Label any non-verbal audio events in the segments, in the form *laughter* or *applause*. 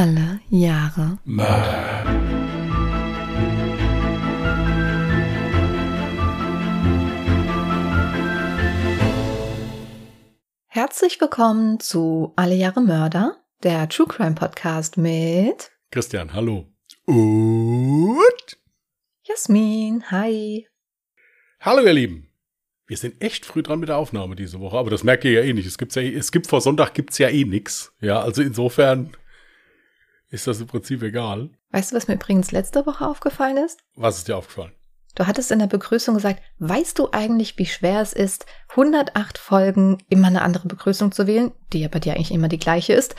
Alle Jahre Mörder. Herzlich willkommen zu Alle Jahre Mörder, der True Crime Podcast mit Christian, hallo. Und Jasmin. Hi. hallo ihr Lieben. Wir sind echt früh dran mit der Aufnahme diese Woche, aber das merkt ihr ja eh nicht. Es gibt's ja, eh- es gibt vor Sonntag gibt's ja eh nix. Ja, also insofern ist das im Prinzip egal. Weißt du, was mir übrigens letzte Woche aufgefallen ist? Was ist dir aufgefallen? Du hattest in der Begrüßung gesagt, weißt du eigentlich, wie schwer es ist, 108 Folgen immer eine andere Begrüßung zu wählen, die ja bei dir eigentlich immer die gleiche ist,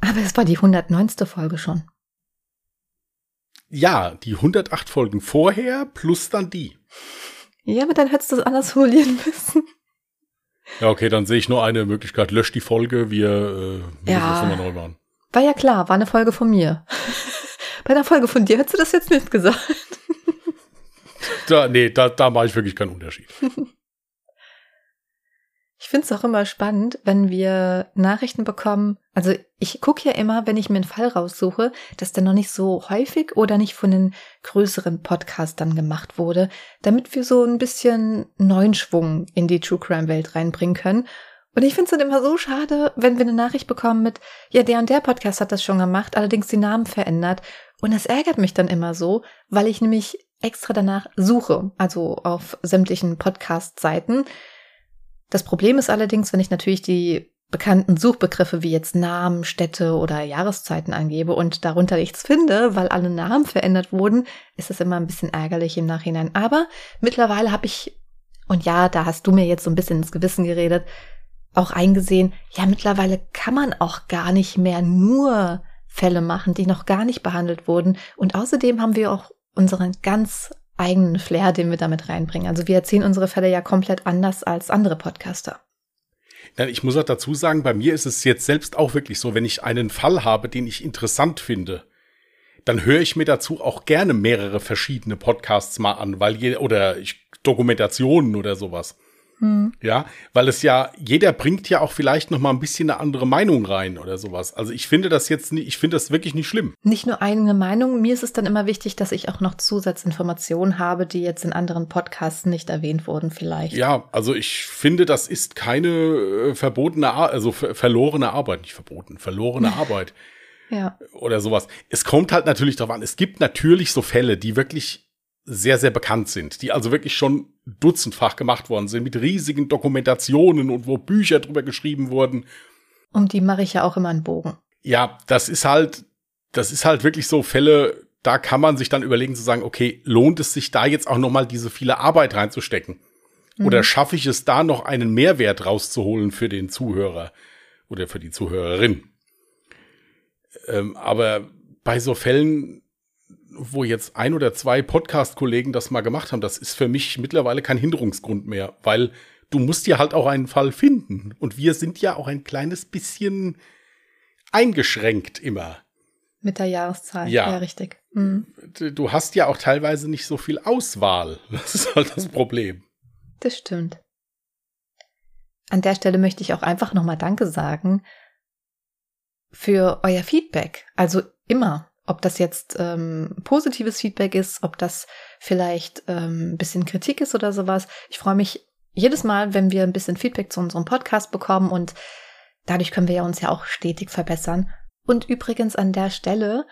aber es war die 109. Folge schon. Ja, die 108 Folgen vorher plus dann die. Ja, aber dann hättest du es anders formulieren müssen. Ja, okay, dann sehe ich nur eine Möglichkeit. Lösch die Folge, wir äh, müssen Ja. das nochmal neu machen. War ja klar, war eine Folge von mir. *laughs* Bei einer Folge von dir hättest du das jetzt nicht gesagt. *laughs* Da, nee, da, da mache ich wirklich keinen Unterschied. Ich finde es auch immer spannend, wenn wir Nachrichten bekommen. Also ich gucke ja immer, wenn ich mir einen Fall raussuche, dass der noch nicht so häufig oder nicht von den größeren Podcastern gemacht wurde, damit wir so ein bisschen neuen Schwung in die True Crime Welt reinbringen können. Und ich finde es dann immer so schade, wenn wir eine Nachricht bekommen mit, ja, der und der Podcast hat das schon gemacht, allerdings die Namen verändert. Und das ärgert mich dann immer so, weil ich nämlich extra danach suche, also auf sämtlichen Podcast-Seiten. Das Problem ist allerdings, wenn ich natürlich die bekannten Suchbegriffe wie jetzt Namen, Städte oder Jahreszeiten angebe und darunter nichts finde, weil alle Namen verändert wurden, ist es immer ein bisschen ärgerlich im Nachhinein. Aber mittlerweile habe ich, und ja, da hast du mir jetzt so ein bisschen ins Gewissen geredet, auch eingesehen, ja, mittlerweile kann man auch gar nicht mehr nur Fälle machen, die noch gar nicht behandelt wurden. Und außerdem haben wir auch unseren ganz eigenen Flair, den wir damit reinbringen. Also wir erzählen unsere Fälle ja komplett anders als andere Podcaster. Ja, Ich muss auch dazu sagen, bei mir ist es jetzt selbst auch wirklich so, wenn ich einen Fall habe, den ich interessant finde, dann höre ich mir dazu auch gerne mehrere verschiedene Podcasts mal an, weil je, oder ich, Dokumentationen oder sowas. Ja, weil es ja, jeder bringt ja auch vielleicht noch mal ein bisschen eine andere Meinung rein oder sowas. Also ich finde das jetzt nicht, ich finde das wirklich nicht schlimm. Nicht nur eigene Meinung, mir ist es dann immer wichtig, dass ich auch noch Zusatzinformationen habe, die jetzt in anderen Podcasts nicht erwähnt wurden vielleicht. Ja, also ich finde, das ist keine äh, verbotene, Ar also ver verlorene Arbeit, nicht verboten, verlorene *laughs* Arbeit. ja. oder sowas. Es kommt halt natürlich darauf an. Es gibt natürlich so Fälle, die wirklich sehr, sehr bekannt sind, die also wirklich schon dutzendfach gemacht worden sind, mit riesigen Dokumentationen und wo Bücher drüber geschrieben wurden. Um die mache ich ja auch immer einen Bogen. Ja, das ist halt, das ist halt wirklich so Fälle, da kann man sich dann überlegen zu sagen, okay, lohnt es sich da jetzt auch noch mal diese viele Arbeit reinzustecken? Oder schaffe ich es da noch einen Mehrwert rauszuholen für den Zuhörer oder für die Zuhörerin? Ähm, aber bei so Fällen, wo jetzt ein oder zwei Podcast-Kollegen das mal gemacht haben, das ist für mich mittlerweile kein Hinderungsgrund mehr, weil du musst ja halt auch einen Fall finden. Und wir sind ja auch ein kleines bisschen eingeschränkt immer. Mit der Jahreszahl. Ja. ja richtig. Mhm. Du hast ja auch teilweise nicht so viel Auswahl. *laughs* Das ist halt das Problem. Das stimmt. An der Stelle möchte ich auch einfach nochmal Danke sagen für euer Feedback. Also immer, ob das jetzt ähm, positives Feedback ist, ob das vielleicht ähm, ein bisschen Kritik ist oder sowas. Ich freue mich jedes Mal, wenn wir ein bisschen Feedback zu unserem Podcast bekommen und dadurch können wir ja uns ja auch stetig verbessern. Und übrigens an der Stelle,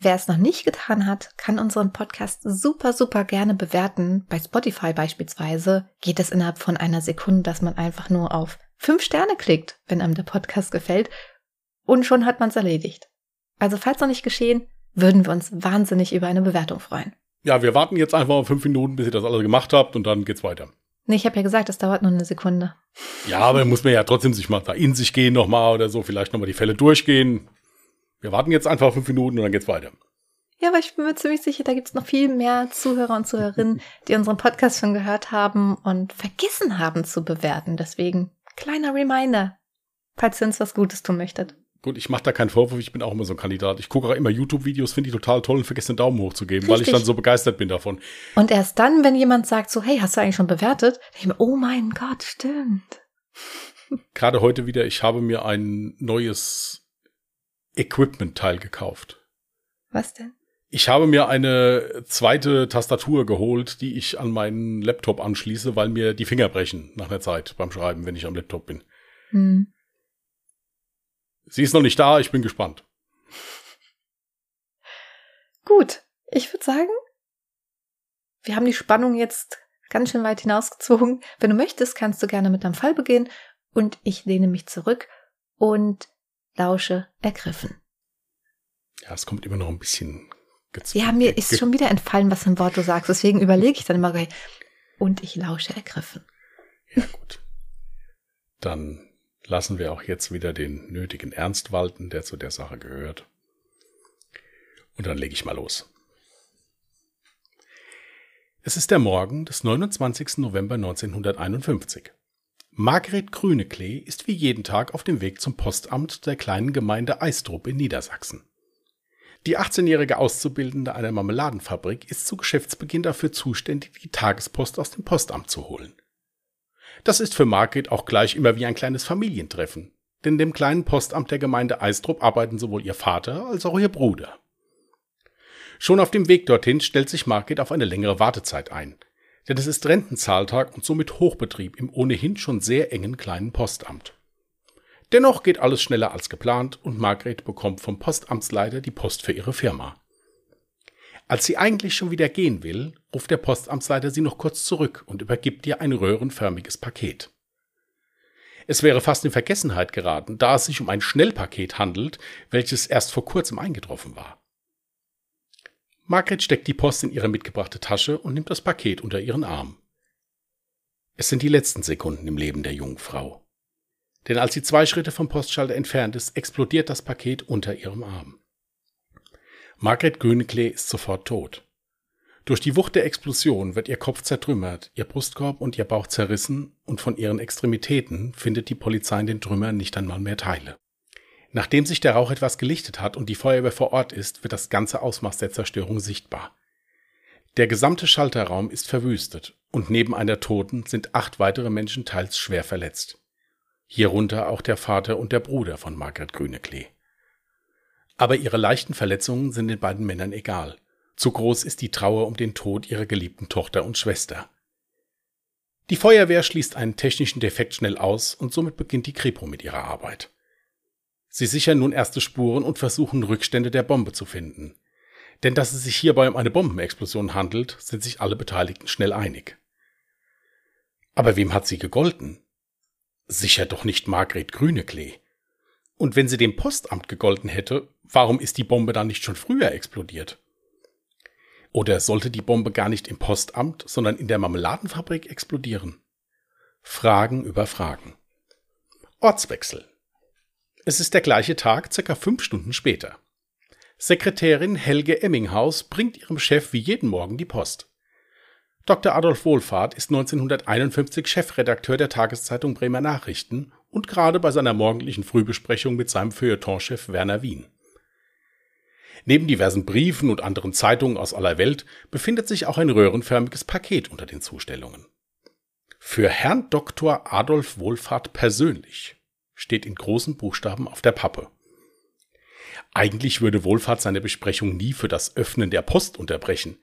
Wer es noch nicht getan hat, kann unseren Podcast super, super gerne bewerten. Bei Spotify beispielsweise geht es innerhalb von einer Sekunde, dass man einfach nur auf fünf Sterne klickt, wenn einem der Podcast gefällt. Und schon hat man es erledigt. Also falls noch nicht geschehen, würden wir uns wahnsinnig über eine Bewertung freuen. Ja, wir warten jetzt einfach fünf Minuten, bis ihr das alles gemacht habt und dann geht's weiter. Nee, ich habe ja gesagt, es dauert nur eine Sekunde. Ja, aber muss man ja trotzdem sich mal da in sich gehen nochmal oder so, vielleicht nochmal die Fälle durchgehen. Wir warten jetzt einfach fünf Minuten und dann geht's weiter. Ja, aber ich bin mir ziemlich sicher, da gibt's noch viel mehr Zuhörer und Zuhörerinnen, *laughs* die unseren Podcast schon gehört haben und vergessen haben zu bewerten. Deswegen kleiner Reminder, falls ihr uns was Gutes tun möchtet. Gut, ich mache da keinen Vorwurf, ich bin auch immer so ein Kandidat. Ich gucke auch immer YouTube-Videos, finde ich total toll und vergesse den Daumen hoch zu geben, weil ich Richtig. dann so begeistert bin davon. Und erst dann, wenn jemand sagt so, hey, hast du eigentlich schon bewertet? Ich mir, oh mein Gott, stimmt. Gerade heute wieder, ich habe mir ein neues Equipment-Teil gekauft. Was denn? Ich habe mir eine zweite Tastatur geholt, die ich an meinen Laptop anschließe, weil mir die Finger brechen nach einer Zeit beim Schreiben, wenn ich am Laptop bin. Hm. Sie ist noch nicht da, ich bin gespannt. Gut, ich würde sagen, wir haben die Spannung jetzt ganz schön weit hinausgezogen. Wenn du möchtest, kannst du gerne mit deinem Fall beginnen und ich lehne mich zurück und lausche ergriffen. Ja, es kommt immer noch ein bisschen. Ja, mir ist schon wieder entfallen, was für ein Wort du sagst. Deswegen überlege ich dann immer, und ich lausche ergriffen. Ja, gut. Dann lassen wir auch jetzt wieder den nötigen Ernst walten, der zu der Sache gehört. Und dann lege ich mal los. Es ist der Morgen des 29. November 1951. Margret Grüneklee ist wie jeden Tag auf dem Weg zum Postamt der kleinen Gemeinde Eistrup in Niedersachsen. Die 18-jährige Auszubildende einer Marmeladenfabrik ist zu Geschäftsbeginn dafür zuständig, die Tagespost aus dem Postamt zu holen. Das ist für Margret auch gleich immer wie ein kleines Familientreffen, denn in dem kleinen Postamt der Gemeinde Eistrup arbeiten sowohl ihr Vater als auch ihr Bruder. Schon auf dem Weg dorthin stellt sich Margret auf eine längere Wartezeit ein, denn es ist Rentenzahltag und somit Hochbetrieb im ohnehin schon sehr engen kleinen Postamt. Dennoch geht alles schneller als geplant und Margret bekommt vom Postamtsleiter die Post für ihre Firma. Als sie eigentlich schon wieder gehen will, ruft der Postamtsleiter sie noch kurz zurück und übergibt ihr ein röhrenförmiges Paket. Es wäre fast in Vergessenheit geraten, da es sich um ein Schnellpaket handelt, welches erst vor kurzem eingetroffen war. Margret steckt die Post in ihre mitgebrachte Tasche und nimmt das Paket unter ihren Arm. Es sind die letzten Sekunden im Leben der jungen Frau. Denn als sie zwei Schritte vom Postschalter entfernt ist, explodiert das Paket unter ihrem Arm. Margret Grüneklee ist sofort tot. Durch die Wucht der Explosion wird ihr Kopf zertrümmert, ihr Brustkorb und ihr Bauch zerrissen und von ihren Extremitäten findet die Polizei in den Trümmern nicht einmal mehr Teile. Nachdem sich der Rauch etwas gelichtet hat und die Feuerwehr vor Ort ist, wird das ganze Ausmaß der Zerstörung sichtbar. Der gesamte Schalterraum ist verwüstet und neben einer Toten sind acht weitere Menschen teils schwer verletzt. Hierunter auch der Vater und der Bruder von Margret Grüneklee. Aber ihre leichten Verletzungen sind den beiden Männern egal. Zu groß ist die Trauer um den Tod ihrer geliebten Tochter und Schwester. Die Feuerwehr schließt einen technischen Defekt schnell aus und somit beginnt die Kripo mit ihrer Arbeit. Sie sichern nun erste Spuren und versuchen Rückstände der Bombe zu finden. Denn dass es sich hierbei um eine Bombenexplosion handelt, sind sich alle Beteiligten schnell einig. Aber wem hat sie gegolten? Sicher doch nicht Margret Grüneklee. Und wenn sie dem Postamt gegolten hätte, warum ist die Bombe dann nicht schon früher explodiert? Oder sollte die Bombe gar nicht im Postamt, sondern in der Marmeladenfabrik explodieren? Fragen über Fragen. Ortswechsel. Es ist der gleiche Tag, circa fünf Stunden später. Sekretärin Helge Emminghaus bringt ihrem Chef wie jeden Morgen die Post. Dr. Adolf Wohlfahrt ist 1951 Chefredakteur der Tageszeitung Bremer Nachrichten und gerade bei seiner morgendlichen Frühbesprechung mit seinem Feuilletonchef Werner Wien. Neben diversen Briefen und anderen Zeitungen aus aller Welt befindet sich auch ein röhrenförmiges Paket unter den Zustellungen. Für Herrn Dr. Adolf Wohlfahrt persönlich steht in großen Buchstaben auf der Pappe. Eigentlich würde Wohlfahrt seine Besprechung nie für das Öffnen der Post unterbrechen,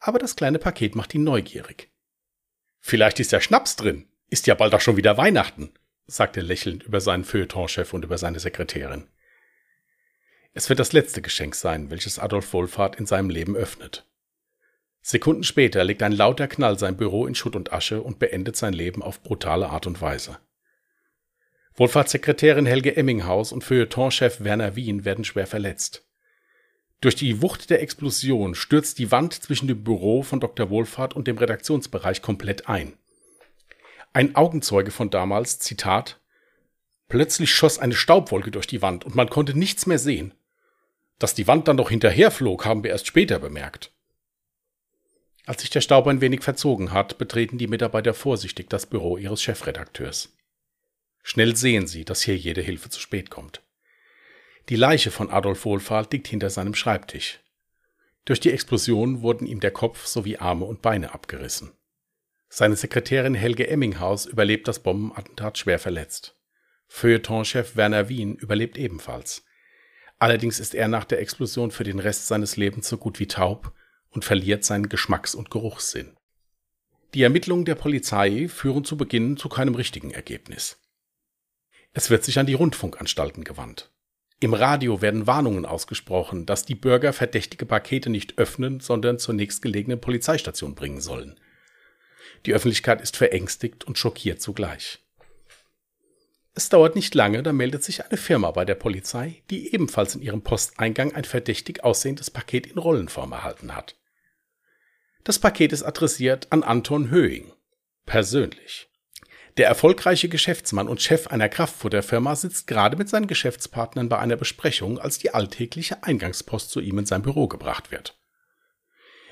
aber das kleine Paket macht ihn neugierig. Vielleicht ist ja Schnaps drin, ist ja bald auch schon wieder Weihnachten, sagt er lächelnd über seinen Feuilletonchef und über seine Sekretärin. Es wird das letzte Geschenk sein, welches Adolf Wohlfahrt in seinem Leben öffnet. Sekunden später legt ein lauter Knall sein Büro in Schutt und Asche und beendet sein Leben auf brutale Art und Weise. Wohlfahrtssekretärin Helge Emminghaus und Feuilletonchef Werner Wien werden schwer verletzt. Durch die Wucht der Explosion stürzt die Wand zwischen dem Büro von Dr. Wohlfahrt und dem Redaktionsbereich komplett ein. Ein Augenzeuge von damals, Zitat, Plötzlich schoss eine Staubwolke durch die Wand und man konnte nichts mehr sehen. Dass die Wand dann noch hinterherflog, haben wir erst später bemerkt. Als sich der Staub ein wenig verzogen hat, betreten die Mitarbeiter vorsichtig das Büro ihres Chefredakteurs. Schnell sehen sie, dass hier jede Hilfe zu spät kommt. Die Leiche von Adolf Wohlfahrt liegt hinter seinem Schreibtisch. Durch die Explosion wurden ihm der Kopf sowie Arme und Beine abgerissen. Seine Sekretärin Helge Emminghaus überlebt das Bombenattentat schwer verletzt. Feuilletonchef Werner Wien überlebt ebenfalls. Allerdings ist er nach der Explosion für den Rest seines Lebens so gut wie taub und verliert seinen Geschmacks- und Geruchssinn. Die Ermittlungen der Polizei führen zu Beginn zu keinem richtigen Ergebnis. Es wird sich an die Rundfunkanstalten gewandt. Im Radio werden Warnungen ausgesprochen, dass die Bürger verdächtige Pakete nicht öffnen, sondern zur nächstgelegenen Polizeistation bringen sollen. Die Öffentlichkeit ist verängstigt und schockiert zugleich. Es dauert nicht lange, da meldet sich eine Firma bei der Polizei, die ebenfalls in ihrem Posteingang ein verdächtig aussehendes Paket in Rollenform erhalten hat. Das Paket ist adressiert an Anton Höing. Persönlich. Der erfolgreiche Geschäftsmann und Chef einer Kraftfutterfirma sitzt gerade mit seinen Geschäftspartnern bei einer Besprechung, als die alltägliche Eingangspost zu ihm in sein Büro gebracht wird.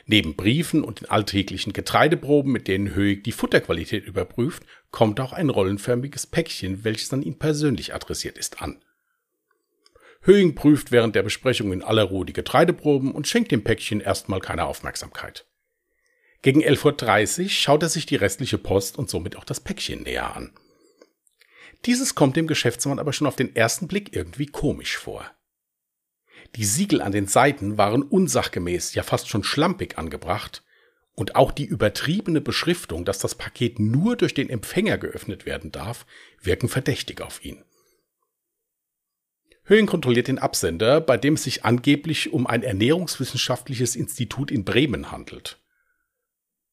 Neben Briefen und den alltäglichen Getreideproben, mit denen Höig die Futterqualität überprüft, kommt auch ein rollenförmiges Päckchen, welches an ihn persönlich adressiert ist, an. Höing prüft während der Besprechung in aller Ruhe die Getreideproben und schenkt dem Päckchen erstmal keine Aufmerksamkeit. Gegen 11.30 Uhr schaut er sich die restliche Post und somit auch das Päckchen näher an. Dieses kommt dem Geschäftsmann aber schon auf den ersten Blick irgendwie komisch vor. Die Siegel an den Seiten waren unsachgemäß, ja fast schon schlampig angebracht, und auch die übertriebene Beschriftung, dass das Paket nur durch den Empfänger geöffnet werden darf, wirken verdächtig auf ihn. Höhen kontrolliert den Absender, bei dem es sich angeblich um ein ernährungswissenschaftliches Institut in Bremen handelt.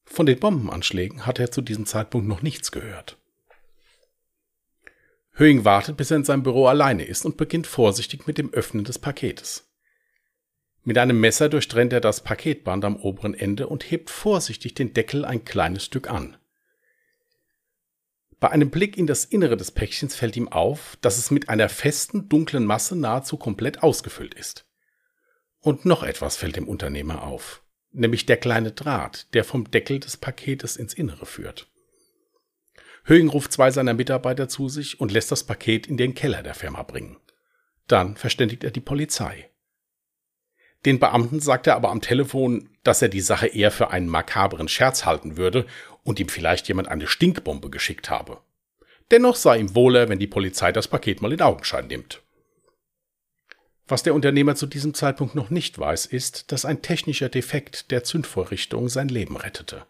Von den Bombenanschlägen hat er zu diesem Zeitpunkt noch nichts gehört. Höing wartet, bis er in seinem Büro alleine ist und beginnt vorsichtig mit dem Öffnen des Paketes. Mit einem Messer durchtrennt er das Paketband am oberen Ende und hebt vorsichtig den Deckel ein kleines Stück an. Bei einem Blick in das Innere des Päckchens fällt ihm auf, dass es mit einer festen, dunklen Masse nahezu komplett ausgefüllt ist. Und noch etwas fällt dem Unternehmer auf, nämlich der kleine Draht, der vom Deckel des Paketes ins Innere führt. Höing ruft zwei seiner Mitarbeiter zu sich und lässt das Paket in den Keller der Firma bringen. Dann verständigt er die Polizei. Den Beamten sagt er aber am Telefon, dass er die Sache eher für einen makabren Scherz halten würde und ihm vielleicht jemand eine Stinkbombe geschickt habe. Dennoch sei ihm wohler, wenn die Polizei das Paket mal in Augenschein nimmt. Was der Unternehmer zu diesem Zeitpunkt noch nicht weiß, ist, dass ein technischer Defekt der Zündvorrichtung sein Leben rettete.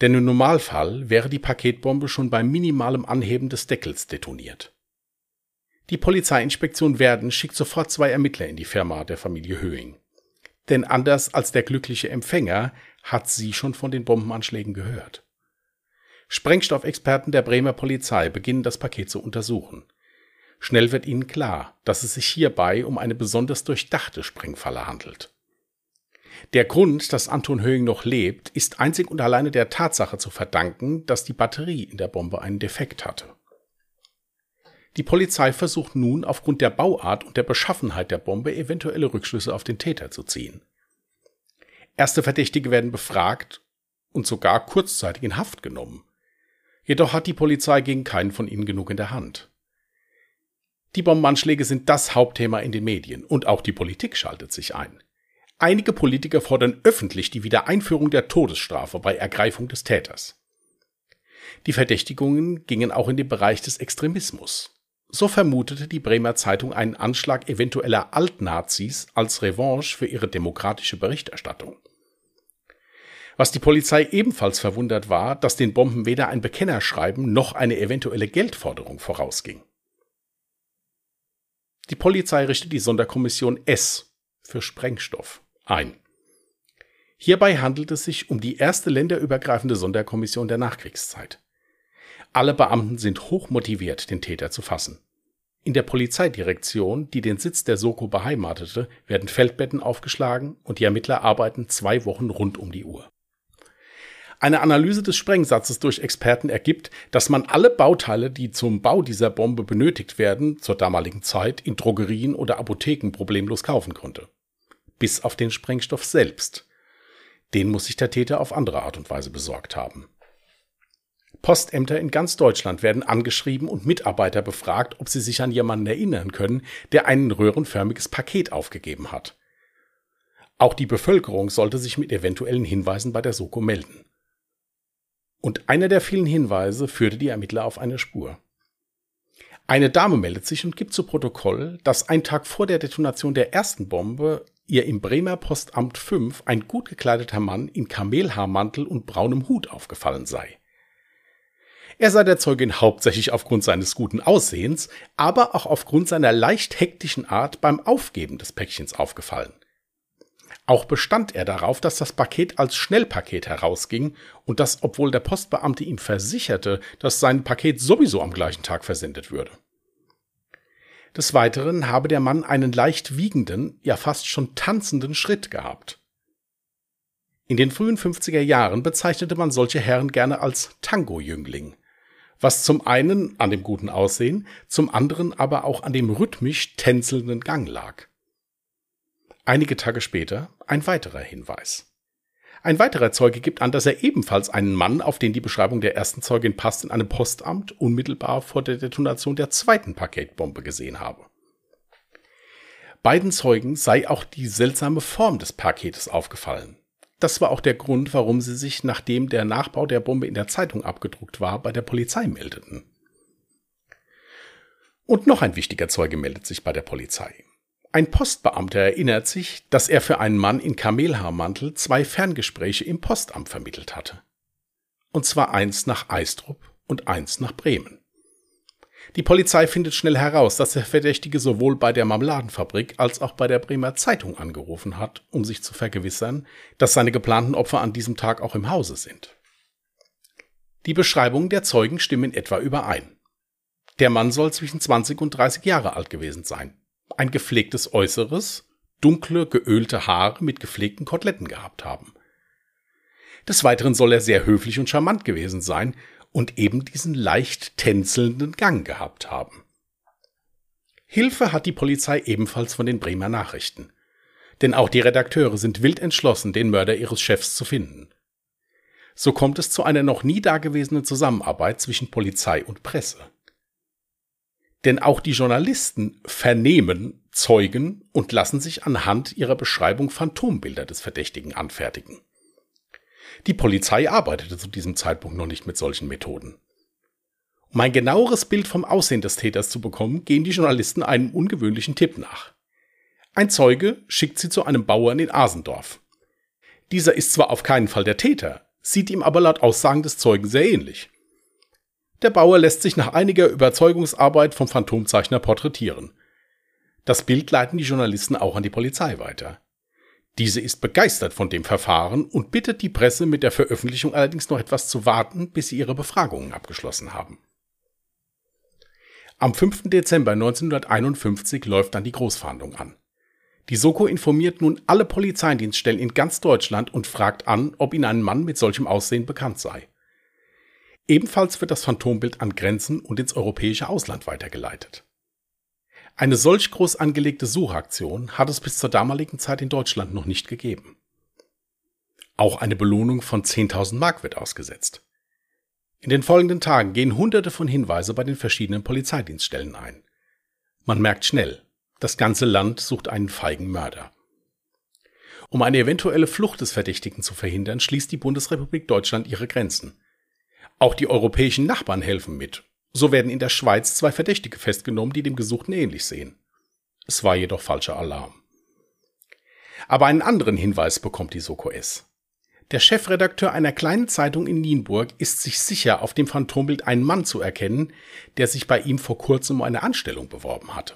Denn im Normalfall wäre die Paketbombe schon beim minimalem Anheben des Deckels detoniert. Die Polizeiinspektion Werden schickt sofort zwei Ermittler in die Firma der Familie Höing. Denn anders als der glückliche Empfänger hat sie schon von den Bombenanschlägen gehört. Sprengstoffexperten der Bremer Polizei beginnen das Paket zu untersuchen. Schnell wird ihnen klar, dass es sich hierbei um eine besonders durchdachte Sprengfalle handelt. Der Grund, dass Anton Höing noch lebt, ist einzig und alleine der Tatsache zu verdanken, dass die Batterie in der Bombe einen Defekt hatte. Die Polizei versucht nun aufgrund der Bauart und der Beschaffenheit der Bombe eventuelle Rückschlüsse auf den Täter zu ziehen. Erste Verdächtige werden befragt und sogar kurzzeitig in Haft genommen. Jedoch hat die Polizei gegen keinen von ihnen genug in der Hand. Die Bombenanschläge sind das Hauptthema in den Medien und auch die Politik schaltet sich ein. Einige Politiker fordern öffentlich die Wiedereinführung der Todesstrafe bei Ergreifung des Täters. Die Verdächtigungen gingen auch in den Bereich des Extremismus. So vermutete die Bremer Zeitung einen Anschlag eventueller Altnazis als Revanche für ihre demokratische Berichterstattung. Was die Polizei ebenfalls verwundert war, dass den Bomben weder ein Bekennerschreiben noch eine eventuelle Geldforderung vorausging. Die Polizei richtet die Sonderkommission S für Sprengstoff ein. Hierbei handelt es sich um die erste länderübergreifende Sonderkommission der Nachkriegszeit. Alle Beamten sind hochmotiviert, den Täter zu fassen. In der Polizeidirektion, die den Sitz der Soko beheimatete, werden Feldbetten aufgeschlagen und die Ermittler arbeiten zwei Wochen rund um die Uhr. Eine Analyse des Sprengsatzes durch Experten ergibt, dass man alle Bauteile, die zum Bau dieser Bombe benötigt werden, zur damaligen Zeit in Drogerien oder Apotheken problemlos kaufen konnte bis auf den Sprengstoff selbst. Den muss sich der Täter auf andere Art und Weise besorgt haben. Postämter in ganz Deutschland werden angeschrieben und Mitarbeiter befragt, ob sie sich an jemanden erinnern können, der ein röhrenförmiges Paket aufgegeben hat. Auch die Bevölkerung sollte sich mit eventuellen Hinweisen bei der Soko melden. Und einer der vielen Hinweise führte die Ermittler auf eine Spur. Eine Dame meldet sich und gibt zu Protokoll, dass ein Tag vor der Detonation der ersten Bombe ihr im Bremer Postamt 5 ein gut gekleideter Mann in Kamelhaarmantel und braunem Hut aufgefallen sei. Er sei der Zeugin hauptsächlich aufgrund seines guten Aussehens, aber auch aufgrund seiner leicht hektischen Art beim Aufgeben des Päckchens aufgefallen. Auch bestand er darauf, dass das Paket als Schnellpaket herausging und dass, obwohl der Postbeamte ihm versicherte, dass sein Paket sowieso am gleichen Tag versendet würde. Des Weiteren habe der Mann einen leicht wiegenden, ja fast schon tanzenden Schritt gehabt. In den frühen 50er Jahren bezeichnete man solche Herren gerne als Tango-Jüngling was zum einen an dem guten Aussehen, zum anderen aber auch an dem rhythmisch tänzelnden Gang lag. Einige Tage später ein weiterer Hinweis. Ein weiterer Zeuge gibt an, dass er ebenfalls einen Mann, auf den die Beschreibung der ersten Zeugin passt, in einem Postamt unmittelbar vor der Detonation der zweiten Paketbombe gesehen habe. Beiden Zeugen sei auch die seltsame Form des Paketes aufgefallen. Das war auch der Grund, warum sie sich, nachdem der Nachbau der Bombe in der Zeitung abgedruckt war, bei der Polizei meldeten. Und noch ein wichtiger Zeuge meldet sich bei der Polizei. Ein Postbeamter erinnert sich, dass er für einen Mann in Kamelhaarmantel zwei Ferngespräche im Postamt vermittelt hatte. Und zwar eins nach Eistrup und eins nach Bremen. Die Polizei findet schnell heraus, dass der Verdächtige sowohl bei der Marmeladenfabrik als auch bei der Bremer Zeitung angerufen hat, um sich zu vergewissern, dass seine geplanten Opfer an diesem Tag auch im Hause sind. Die Beschreibungen der Zeugen stimmen etwa überein. Der Mann soll zwischen 20 und 30 Jahre alt gewesen sein. Ein gepflegtes Äußeres, dunkle, geölte Haare mit gepflegten Koteletten gehabt haben. Des Weiteren soll er sehr höflich und charmant gewesen sein und eben diesen leicht tänzelnden Gang gehabt haben. Hilfe hat die Polizei ebenfalls von den Bremer Nachrichten. Denn auch die Redakteure sind wild entschlossen, den Mörder ihres Chefs zu finden. So kommt es zu einer noch nie dagewesenen Zusammenarbeit zwischen Polizei und Presse. Denn auch die Journalisten vernehmen Zeugen und lassen sich anhand ihrer Beschreibung Phantombilder des Verdächtigen anfertigen. Die Polizei arbeitete zu diesem Zeitpunkt noch nicht mit solchen Methoden. Um ein genaueres Bild vom Aussehen des Täters zu bekommen, gehen die Journalisten einem ungewöhnlichen Tipp nach. Ein Zeuge schickt sie zu einem Bauern in Asendorf. Dieser ist zwar auf keinen Fall der Täter, sieht ihm aber laut Aussagen des Zeugen sehr ähnlich. Der Bauer lässt sich nach einiger Überzeugungsarbeit vom Phantomzeichner porträtieren. Das Bild leiten die Journalisten auch an die Polizei weiter. Diese ist begeistert von dem Verfahren und bittet die Presse mit der Veröffentlichung allerdings noch etwas zu warten, bis sie ihre Befragungen abgeschlossen haben. Am 5. Dezember 1951 läuft dann die Großfahndung an. Die Soko informiert nun alle Polizeidienststellen in ganz Deutschland und fragt an, ob ihnen ein Mann mit solchem Aussehen bekannt sei. Ebenfalls wird das Phantombild an Grenzen und ins europäische Ausland weitergeleitet. Eine solch groß angelegte Suchaktion hat es bis zur damaligen Zeit in Deutschland noch nicht gegeben. Auch eine Belohnung von 10.000 Mark wird ausgesetzt. In den folgenden Tagen gehen hunderte von Hinweise bei den verschiedenen Polizeidienststellen ein. Man merkt schnell, das ganze Land sucht einen feigen Mörder. Um eine eventuelle Flucht des Verdächtigen zu verhindern, schließt die Bundesrepublik Deutschland ihre Grenzen. Auch die europäischen Nachbarn helfen mit so werden in der Schweiz zwei Verdächtige festgenommen, die dem Gesuchten ähnlich sehen. Es war jedoch falscher Alarm. Aber einen anderen Hinweis bekommt die Soko S. Der Chefredakteur einer kleinen Zeitung in Nienburg ist sich sicher, auf dem Phantombild einen Mann zu erkennen, der sich bei ihm vor kurzem um eine Anstellung beworben hatte.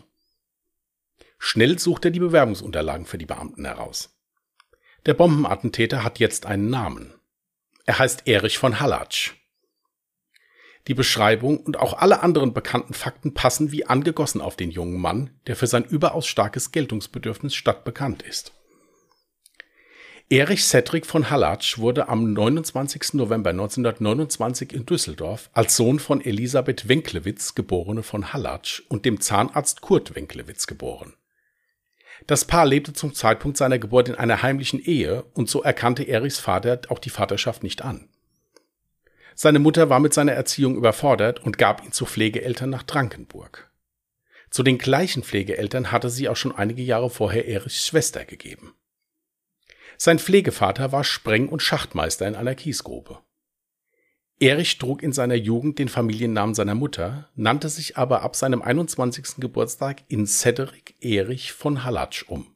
Schnell sucht er die Bewerbungsunterlagen für die Beamten heraus. Der Bombenattentäter hat jetzt einen Namen. Er heißt Erich von Hallatsch. Die Beschreibung und auch alle anderen bekannten Fakten passen wie angegossen auf den jungen Mann, der für sein überaus starkes Geltungsbedürfnis stadtbekannt ist. Erich Cedric von Hallatsch wurde am 29. November 1929 in Düsseldorf als Sohn von Elisabeth Wenklewitz, geborene von Hallatsch, und dem Zahnarzt Kurt Wenklewitz geboren. Das Paar lebte zum Zeitpunkt seiner Geburt in einer heimlichen Ehe und so erkannte Erichs Vater auch die Vaterschaft nicht an. Seine Mutter war mit seiner Erziehung überfordert und gab ihn zu Pflegeeltern nach Drankenburg. Zu den gleichen Pflegeeltern hatte sie auch schon einige Jahre vorher Erichs Schwester gegeben. Sein Pflegevater war Spreng- und Schachtmeister in einer Kiesgrube. Erich trug in seiner Jugend den Familiennamen seiner Mutter, nannte sich aber ab seinem 21. Geburtstag in Cedric Erich von Hallatsch um.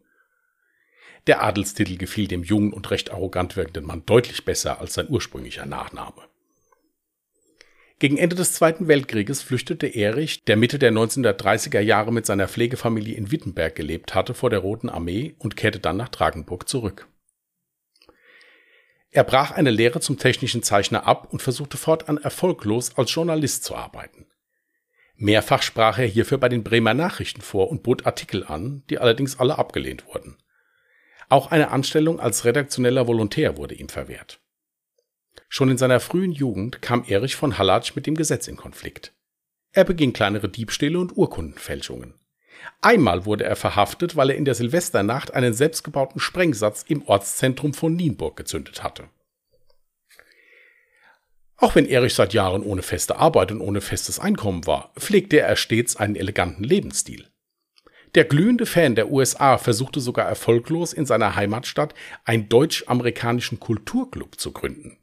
Der Adelstitel gefiel dem jungen und recht arrogant wirkenden Mann deutlich besser als sein ursprünglicher Nachname. Gegen Ende des Zweiten Weltkrieges flüchtete Erich, der Mitte der 1930er Jahre mit seiner Pflegefamilie in Wittenberg gelebt hatte, vor der Roten Armee und kehrte dann nach Tragenburg zurück. Er brach eine Lehre zum technischen Zeichner ab und versuchte fortan erfolglos als Journalist zu arbeiten. Mehrfach sprach er hierfür bei den Bremer Nachrichten vor und bot Artikel an, die allerdings alle abgelehnt wurden. Auch eine Anstellung als redaktioneller Volontär wurde ihm verwehrt. Schon in seiner frühen Jugend kam Erich von Hallatsch mit dem Gesetz in Konflikt. Er beging kleinere Diebstähle und Urkundenfälschungen. Einmal wurde er verhaftet, weil er in der Silvesternacht einen selbstgebauten Sprengsatz im Ortszentrum von Nienburg gezündet hatte. Auch wenn Erich seit Jahren ohne feste Arbeit und ohne festes Einkommen war, pflegte er stets einen eleganten Lebensstil. Der glühende Fan der USA versuchte sogar erfolglos in seiner Heimatstadt einen deutsch-amerikanischen Kulturclub zu gründen.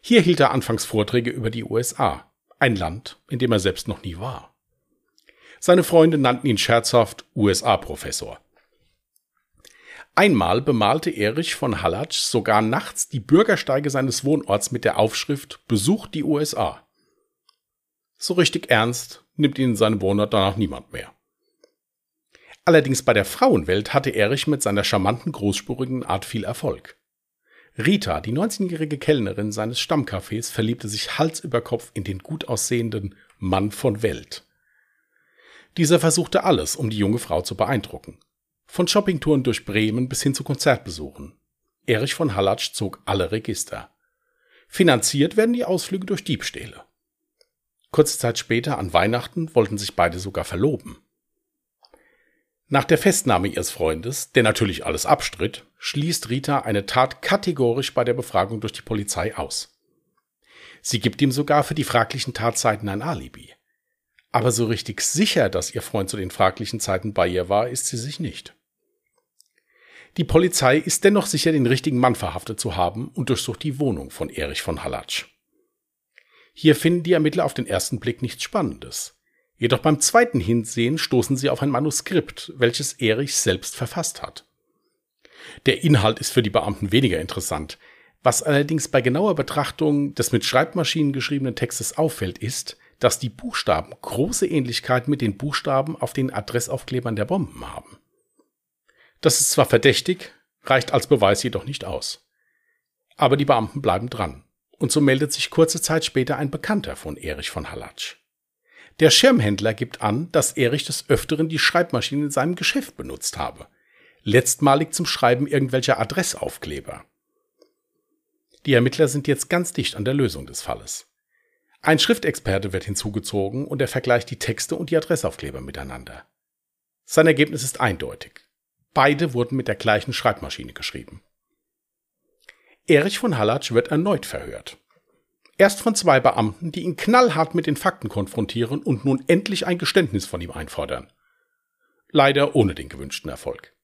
Hier hielt er anfangs Vorträge über die USA, ein Land, in dem er selbst noch nie war. Seine Freunde nannten ihn scherzhaft USA-Professor. Einmal bemalte Erich von Hallatsch sogar nachts die Bürgersteige seines Wohnorts mit der Aufschrift Besucht die USA. So richtig ernst nimmt ihn in seinem Wohnort danach niemand mehr. Allerdings bei der Frauenwelt hatte Erich mit seiner charmanten, großspurigen Art viel Erfolg. Rita, die 19-jährige Kellnerin seines Stammcafés, verliebte sich Hals über Kopf in den gut aussehenden Mann von Welt. Dieser versuchte alles, um die junge Frau zu beeindrucken. Von Shoppingtouren durch Bremen bis hin zu Konzertbesuchen. Erich von Hallatsch zog alle Register. Finanziert werden die Ausflüge durch Diebstähle. Kurze Zeit später, an Weihnachten, wollten sich beide sogar verloben. Nach der Festnahme ihres Freundes, der natürlich alles abstritt, schließt Rita eine Tat kategorisch bei der Befragung durch die Polizei aus. Sie gibt ihm sogar für die fraglichen Tatzeiten ein Alibi. Aber so richtig sicher, dass ihr Freund zu den fraglichen Zeiten bei ihr war, ist sie sich nicht. Die Polizei ist dennoch sicher, den richtigen Mann verhaftet zu haben und durchsucht die Wohnung von Erich von Hallatsch. Hier finden die Ermittler auf den ersten Blick nichts Spannendes. Jedoch beim zweiten Hinsehen stoßen sie auf ein Manuskript, welches Erich selbst verfasst hat. Der Inhalt ist für die Beamten weniger interessant. Was allerdings bei genauer Betrachtung des mit Schreibmaschinen geschriebenen Textes auffällt, ist, dass die Buchstaben große Ähnlichkeit mit den Buchstaben auf den Adressaufklebern der Bomben haben. Das ist zwar verdächtig, reicht als Beweis jedoch nicht aus. Aber die Beamten bleiben dran. Und so meldet sich kurze Zeit später ein Bekannter von Erich von Hallatsch. Der Schirmhändler gibt an, dass Erich des Öfteren die Schreibmaschine in seinem Geschäft benutzt habe. Letztmalig zum Schreiben irgendwelcher Adressaufkleber. Die Ermittler sind jetzt ganz dicht an der Lösung des Falles. Ein Schriftexperte wird hinzugezogen und er vergleicht die Texte und die Adressaufkleber miteinander. Sein Ergebnis ist eindeutig. Beide wurden mit der gleichen Schreibmaschine geschrieben. Erich von Hallatsch wird erneut verhört. Erst von zwei Beamten, die ihn knallhart mit den Fakten konfrontieren und nun endlich ein Geständnis von ihm einfordern. Leider ohne den gewünschten Erfolg.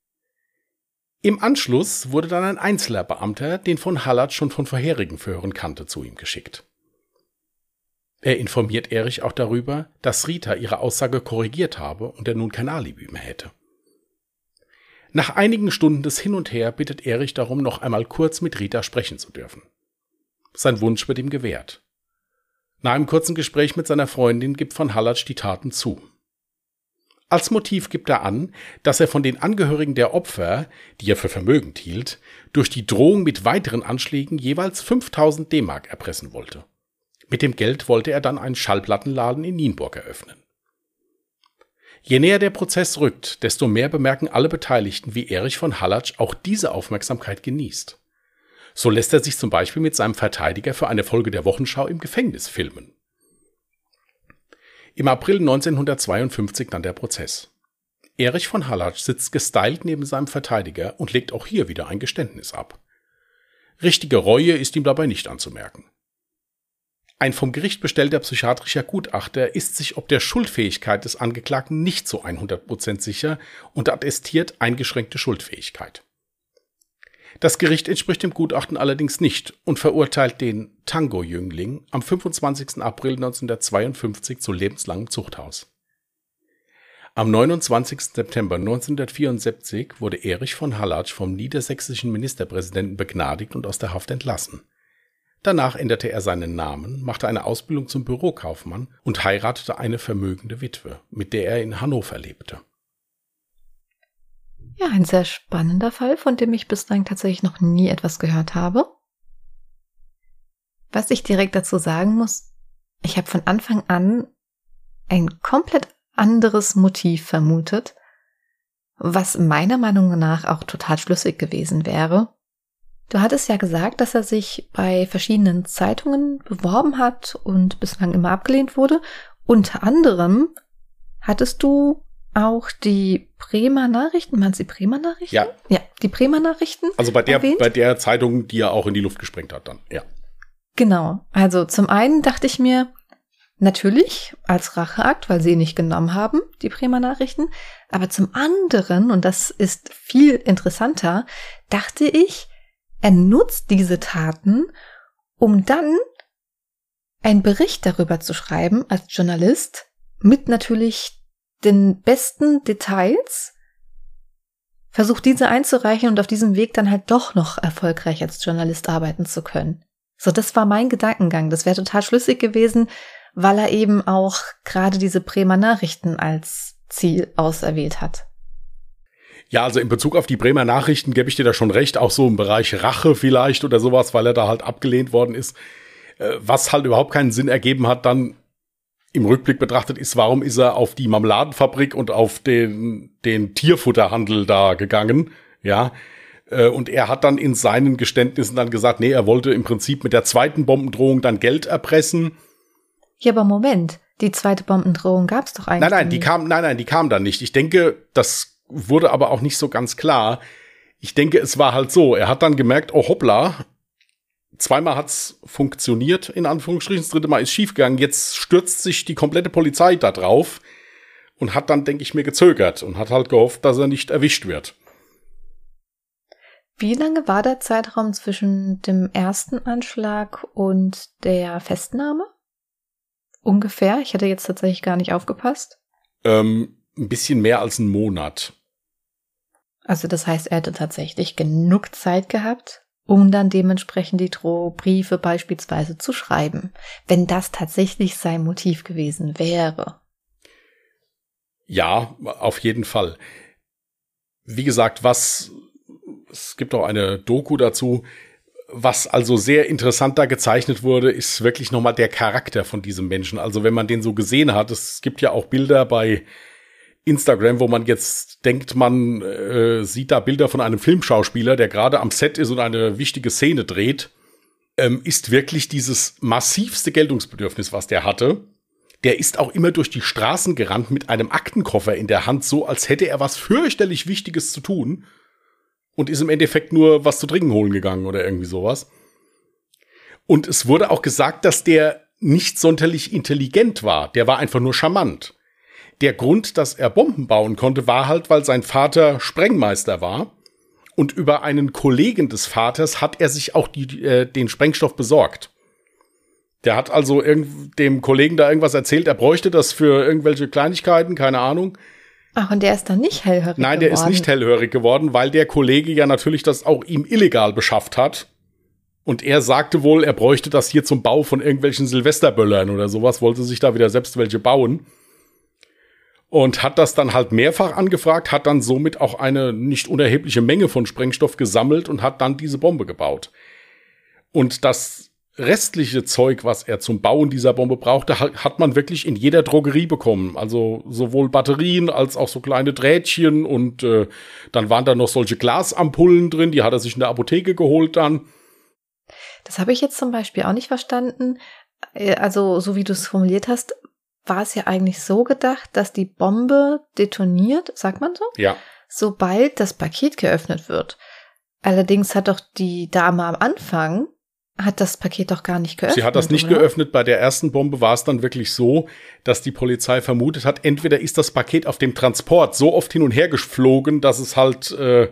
Im Anschluss wurde dann ein einzelner Beamter, den von Hallatsch schon von vorherigen Verhören kannte, zu ihm geschickt. Er informiert Erich auch darüber, dass Rita ihre Aussage korrigiert habe und er nun kein Alibi mehr hätte. Nach einigen Stunden des Hin und Her bittet Erich darum, noch einmal kurz mit Rita sprechen zu dürfen. Sein Wunsch wird ihm gewährt. Nach einem kurzen Gespräch mit seiner Freundin gibt von Hallatsch die Taten zu. Als Motiv gibt er an, dass er von den Angehörigen der Opfer, die er für vermögend hielt, durch die Drohung mit weiteren Anschlägen jeweils 5000 D-Mark erpressen wollte. Mit dem Geld wollte er dann einen Schallplattenladen in Nienburg eröffnen. Je näher der Prozess rückt, desto mehr bemerken alle Beteiligten, wie Erich von Hallatsch auch diese Aufmerksamkeit genießt. So lässt er sich zum Beispiel mit seinem Verteidiger für eine Folge der Wochenschau im Gefängnis filmen. Im April 1952 dann der Prozess. Erich von Hallatsch sitzt gestylt neben seinem Verteidiger und legt auch hier wieder ein Geständnis ab. Richtige Reue ist ihm dabei nicht anzumerken. Ein vom Gericht bestellter psychiatrischer Gutachter ist sich ob der Schuldfähigkeit des Angeklagten nicht zu 100% sicher und attestiert eingeschränkte Schuldfähigkeit. Das Gericht entspricht dem Gutachten allerdings nicht und verurteilt den Tango-Jüngling am 25. April 1952 zu lebenslangem Zuchthaus. Am 29. September 1974 wurde Erich von Hallatsch vom niedersächsischen Ministerpräsidenten begnadigt und aus der Haft entlassen. Danach änderte er seinen Namen, machte eine Ausbildung zum Bürokaufmann und heiratete eine vermögende Witwe, mit der er in Hannover lebte. Ja, ein sehr spannender Fall, von dem ich bislang tatsächlich noch nie etwas gehört habe. Was ich direkt dazu sagen muss, ich habe von Anfang an ein komplett anderes Motiv vermutet, was meiner Meinung nach auch total schlüssig gewesen wäre. Du hattest ja gesagt, dass er sich bei verschiedenen Zeitungen beworben hat und bislang immer abgelehnt wurde. Unter anderem hattest du auch die Bremer Nachrichten, meinst du die Bremer Nachrichten? Ja. Ja, die Bremer Nachrichten. Also bei der, erwähnt. bei der Zeitung, die er auch in die Luft gesprengt hat dann, ja. Genau. Also zum einen dachte ich mir, Natürlich als Racheakt, weil sie ihn nicht genommen haben, die Bremer Nachrichten. Aber zum anderen, und das ist viel interessanter, dachte ich, er nutzt diese Taten, um dann einen Bericht darüber zu schreiben als Journalist mit natürlich den besten Details, versucht diese einzureichen und auf diesem Weg dann halt doch noch erfolgreich als Journalist arbeiten zu können. So, das war mein Gedankengang. Das wäre total schlüssig gewesen, weil er eben auch gerade diese Bremer Nachrichten als Ziel auserwählt hat. Ja, also in Bezug auf die Bremer Nachrichten gebe ich dir da schon recht, auch so im Bereich Rache vielleicht oder sowas, weil er da halt abgelehnt worden ist. Äh, was halt überhaupt keinen Sinn ergeben hat, dann im Rückblick betrachtet ist, warum ist er auf die Marmeladenfabrik und auf den, den Tierfutterhandel da gegangen, ja. Äh, und er hat dann in seinen Geständnissen dann gesagt, nee, er wollte im Prinzip mit der zweiten Bombendrohung dann Geld erpressen ja, aber Moment, die zweite Bombendrohung gab es doch eigentlich. Nein, nein, die kam, nein, nein, die kam dann nicht. Ich denke, das wurde aber auch nicht so ganz klar. Ich denke, es war halt so. Er hat dann gemerkt, oh hoppla, zweimal hat's funktioniert, in Anführungsstrichen, das dritte Mal ist schiefgegangen. Jetzt stürzt sich die komplette Polizei da drauf und hat dann, denke ich mir, gezögert und hat halt gehofft, dass er nicht erwischt wird. Wie lange war der Zeitraum zwischen dem ersten Anschlag und der Festnahme? Ungefähr? Ich hätte jetzt tatsächlich gar nicht aufgepasst. Ähm, ein bisschen mehr als einen Monat. Also das heißt, er hätte tatsächlich genug Zeit gehabt, um dann dementsprechend die Drohbriefe beispielsweise zu schreiben, wenn das tatsächlich sein Motiv gewesen wäre. Ja, auf jeden Fall. Wie gesagt, was es gibt auch eine Doku dazu, was also sehr interessant da gezeichnet wurde, ist wirklich nochmal der Charakter von diesem Menschen. Also wenn man den so gesehen hat, es gibt ja auch Bilder bei Instagram, wo man jetzt denkt, man äh, sieht da Bilder von einem Filmschauspieler, der gerade am Set ist und eine wichtige Szene dreht, ähm, ist wirklich dieses massivste Geltungsbedürfnis, was der hatte. Der ist auch immer durch die Straßen gerannt mit einem Aktenkoffer in der Hand, so als hätte er was fürchterlich Wichtiges zu tun und ist im Endeffekt nur was zu trinken holen gegangen oder irgendwie sowas. Und es wurde auch gesagt, dass der nicht sonderlich intelligent war. Der war einfach nur charmant. Der Grund, dass er Bomben bauen konnte, war halt, weil sein Vater Sprengmeister war. Und über einen Kollegen des Vaters hat er sich auch die, äh, den Sprengstoff besorgt. Der hat also dem Kollegen da irgendwas erzählt, er bräuchte das für irgendwelche Kleinigkeiten, keine Ahnung. Ach, und der ist dann nicht hellhörig Nein, der ist nicht hellhörig geworden, weil der Kollege ja natürlich das auch ihm illegal beschafft hat. Und er sagte wohl, er bräuchte das hier zum Bau von irgendwelchen Silvesterböllern oder sowas, wollte sich da wieder selbst welche bauen. Und hat das dann halt mehrfach angefragt, hat dann somit auch eine nicht unerhebliche Menge von Sprengstoff gesammelt und hat dann diese Bombe gebaut. Und das restliche Zeug, was er zum Bauen dieser Bombe brauchte, hat man wirklich in jeder Drogerie bekommen. Also sowohl Batterien als auch so kleine Drähtchen und äh, dann waren da noch solche Glasampullen drin, die hat er sich in der Apotheke geholt dann. Das habe ich jetzt zum Beispiel auch nicht verstanden. Äh, also so wie du es formuliert hast, war es ja eigentlich so gedacht, dass die Bombe detoniert, sagt man so? Ja. Sobald das Paket geöffnet wird. Allerdings hat doch die Dame am Anfang hat das Paket doch gar nicht geöffnet. Sie hat das nicht oder? geöffnet. Bei der ersten Bombe war es dann wirklich so, dass die Polizei vermutet hat, entweder ist das Paket auf dem Transport so oft hin und her geflogen, dass es halt äh,